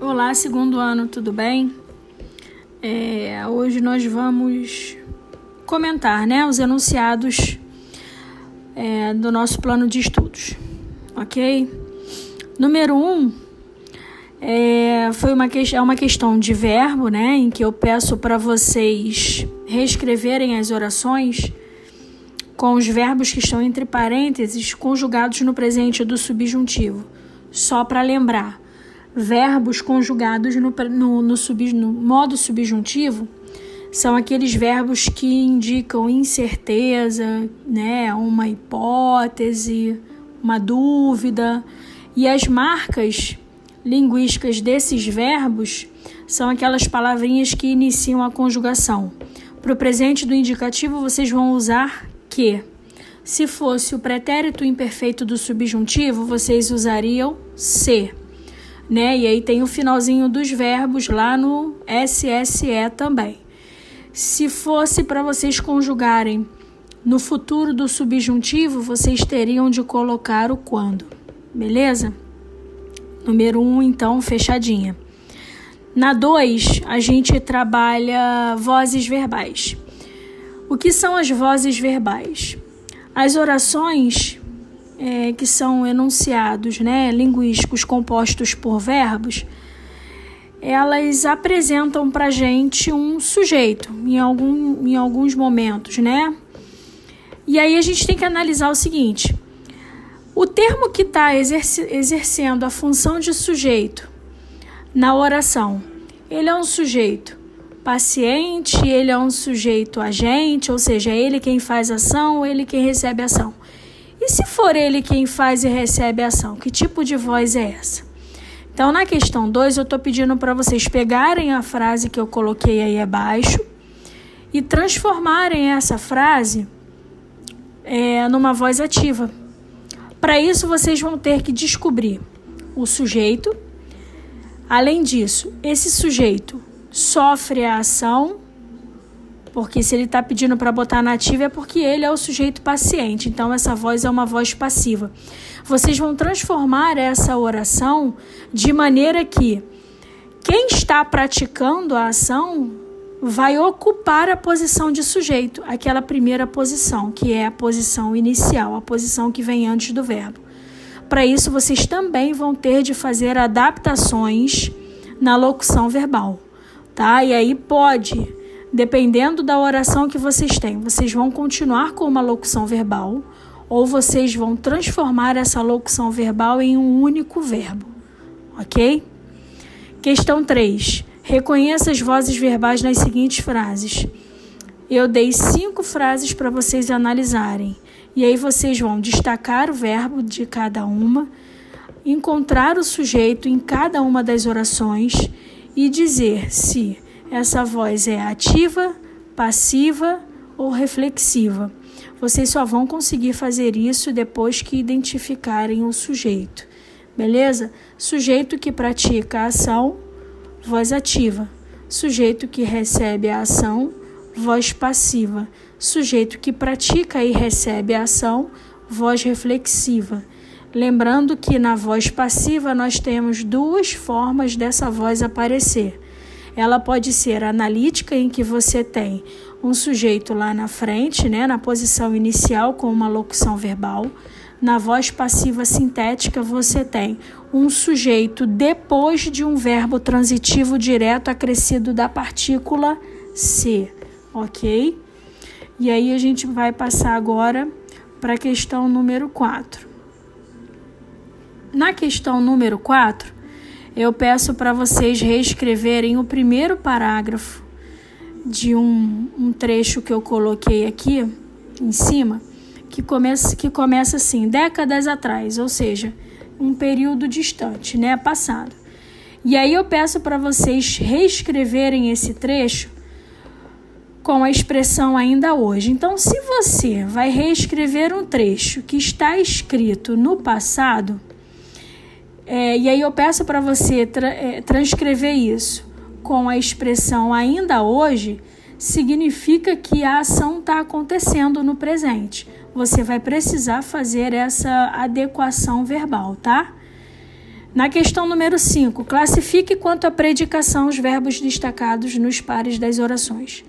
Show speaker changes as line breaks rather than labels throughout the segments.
Olá, segundo ano, tudo bem? É, hoje nós vamos comentar né, os enunciados é, do nosso plano de estudos, ok? Número um é, foi uma, é uma questão de verbo, né, em que eu peço para vocês reescreverem as orações com os verbos que estão entre parênteses conjugados no presente do subjuntivo. Só para lembrar, verbos conjugados no, no, no, sub, no modo subjuntivo são aqueles verbos que indicam incerteza, né, uma hipótese, uma dúvida. E as marcas linguísticas desses verbos são aquelas palavrinhas que iniciam a conjugação. Para o presente do indicativo, vocês vão usar que. Se fosse o pretérito imperfeito do subjuntivo, vocês usariam se né? E aí tem o finalzinho dos verbos lá no SSE também. Se fosse para vocês conjugarem no futuro do subjuntivo, vocês teriam de colocar o quando, beleza? Número 1, um, então, fechadinha. Na 2, a gente trabalha vozes verbais. O que são as vozes verbais? As orações é, que são enunciados né, linguísticos compostos por verbos, elas apresentam para gente um sujeito em, algum, em alguns momentos, né? E aí a gente tem que analisar o seguinte: o termo que está exerce, exercendo a função de sujeito na oração, ele é um sujeito paciente, ele é um sujeito agente, ou seja, é ele quem faz ação, ele quem recebe ação. E se for ele quem faz e recebe a ação, que tipo de voz é essa? Então, na questão 2, eu estou pedindo para vocês pegarem a frase que eu coloquei aí abaixo e transformarem essa frase é, numa voz ativa. Para isso, vocês vão ter que descobrir o sujeito. Além disso, esse sujeito sofre a ação porque se ele está pedindo para botar nativa é porque ele é o sujeito paciente. Então essa voz é uma voz passiva. Vocês vão transformar essa oração de maneira que quem está praticando a ação vai ocupar a posição de sujeito, aquela primeira posição, que é a posição inicial, a posição que vem antes do verbo. Para isso, vocês também vão ter de fazer adaptações na locução verbal, tá? E aí pode dependendo da oração que vocês têm, vocês vão continuar com uma locução verbal ou vocês vão transformar essa locução verbal em um único verbo, ok? Questão 3. Reconheça as vozes verbais nas seguintes frases. Eu dei cinco frases para vocês analisarem. E aí vocês vão destacar o verbo de cada uma, encontrar o sujeito em cada uma das orações e dizer se essa voz é ativa, passiva ou reflexiva. Vocês só vão conseguir fazer isso depois que identificarem o sujeito. Beleza? Sujeito que pratica a ação, voz ativa. Sujeito que recebe a ação, voz passiva. Sujeito que pratica e recebe a ação, voz reflexiva. Lembrando que na voz passiva nós temos duas formas dessa voz aparecer ela pode ser analítica, em que você tem um sujeito lá na frente, né, na posição inicial, com uma locução verbal. Na voz passiva sintética, você tem um sujeito depois de um verbo transitivo direto acrescido da partícula se, ok? E aí a gente vai passar agora para a questão número 4. Na questão número 4, eu peço para vocês reescreverem o primeiro parágrafo de um, um, trecho que eu coloquei aqui em cima, que começa, que começa assim, décadas atrás, ou seja, um período distante, né, passado. E aí eu peço para vocês reescreverem esse trecho com a expressão ainda hoje. Então, se você vai reescrever um trecho que está escrito no passado, é, e aí eu peço para você tra é, transcrever isso com a expressão ainda hoje, significa que a ação está acontecendo no presente. Você vai precisar fazer essa adequação verbal, tá? Na questão número 5, classifique quanto à predicação os verbos destacados nos pares das orações.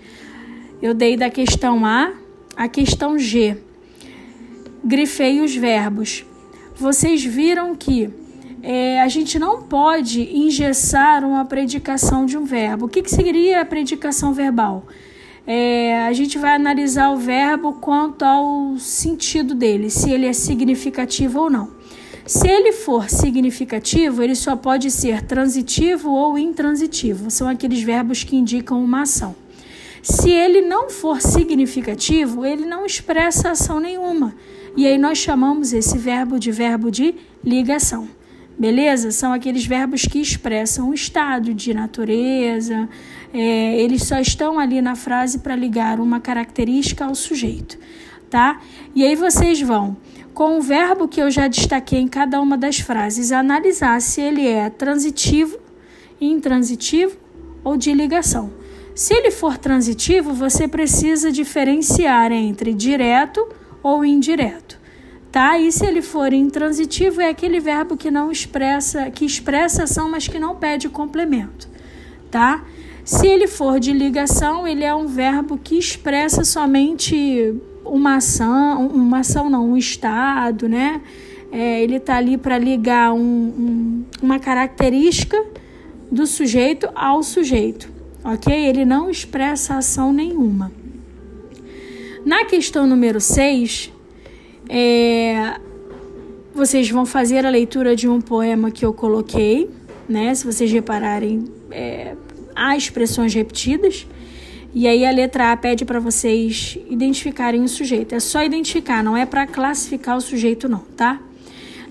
Eu dei da questão A à questão G. Grifei os verbos. Vocês viram que é, a gente não pode engessar uma predicação de um verbo. O que, que seria a predicação verbal? É, a gente vai analisar o verbo quanto ao sentido dele, se ele é significativo ou não. Se ele for significativo, ele só pode ser transitivo ou intransitivo. São aqueles verbos que indicam uma ação. Se ele não for significativo, ele não expressa ação nenhuma. E aí nós chamamos esse verbo de verbo de ligação. Beleza? São aqueles verbos que expressam o estado de natureza. É, eles só estão ali na frase para ligar uma característica ao sujeito, tá? E aí vocês vão com o verbo que eu já destaquei em cada uma das frases, analisar se ele é transitivo, intransitivo ou de ligação. Se ele for transitivo, você precisa diferenciar entre direto ou indireto, tá? E se ele for intransitivo, é aquele verbo que não expressa, que expressa ação, mas que não pede complemento, tá? Se ele for de ligação, ele é um verbo que expressa somente uma ação, uma ação não, um estado, né? É, ele está ali para ligar um, um, uma característica do sujeito ao sujeito, ok? Ele não expressa ação nenhuma. Na questão número 6, é, vocês vão fazer a leitura de um poema que eu coloquei, né? Se vocês repararem, é, há expressões repetidas. E aí a letra A pede para vocês identificarem o sujeito. É só identificar, não é para classificar o sujeito não, tá?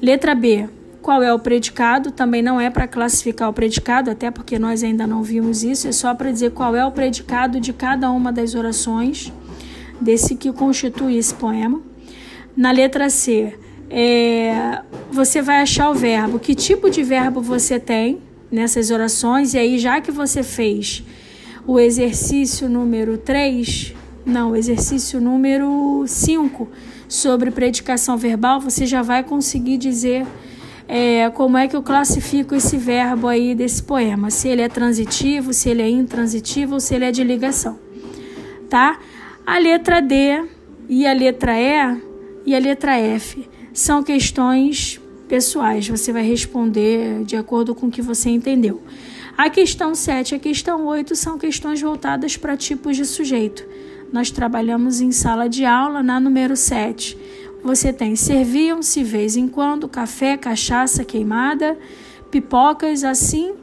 Letra B, qual é o predicado? Também não é para classificar o predicado, até porque nós ainda não vimos isso, é só para dizer qual é o predicado de cada uma das orações desse que constitui esse poema. Na letra C, é, você vai achar o verbo, que tipo de verbo você tem nessas orações, e aí já que você fez o exercício número 3, não, exercício número 5 sobre predicação verbal, você já vai conseguir dizer é, como é que eu classifico esse verbo aí desse poema, se ele é transitivo, se ele é intransitivo ou se ele é de ligação, tá? A letra D e a letra E e a letra F são questões pessoais, você vai responder de acordo com o que você entendeu. A questão 7 e a questão 8 são questões voltadas para tipos de sujeito. Nós trabalhamos em sala de aula na número 7. Você tem serviam-se vez em quando café, cachaça queimada, pipocas, assim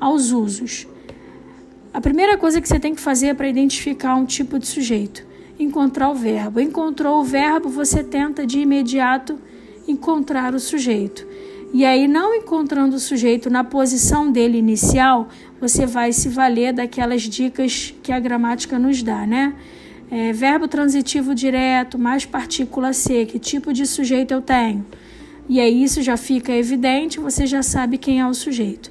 aos usos. A primeira coisa que você tem que fazer para identificar um tipo de sujeito, encontrar o verbo. Encontrou o verbo, você tenta de imediato encontrar o sujeito. E aí, não encontrando o sujeito na posição dele inicial, você vai se valer daquelas dicas que a gramática nos dá, né? É, verbo transitivo direto, mais partícula C, que tipo de sujeito eu tenho? E aí isso já fica evidente, você já sabe quem é o sujeito.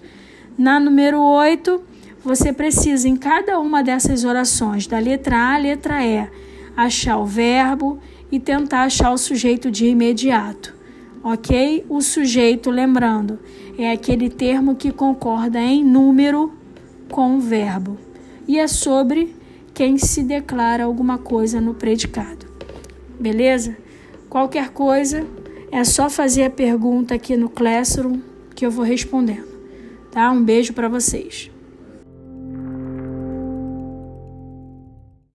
Na número 8, você precisa, em cada uma dessas orações, da letra A à letra E, achar o verbo e tentar achar o sujeito de imediato ok? O sujeito, lembrando, é aquele termo que concorda em número com o verbo e é sobre quem se declara alguma coisa no predicado. Beleza? Qualquer coisa é só fazer a pergunta aqui no Classroom que eu vou respondendo. Tá? Um beijo para vocês.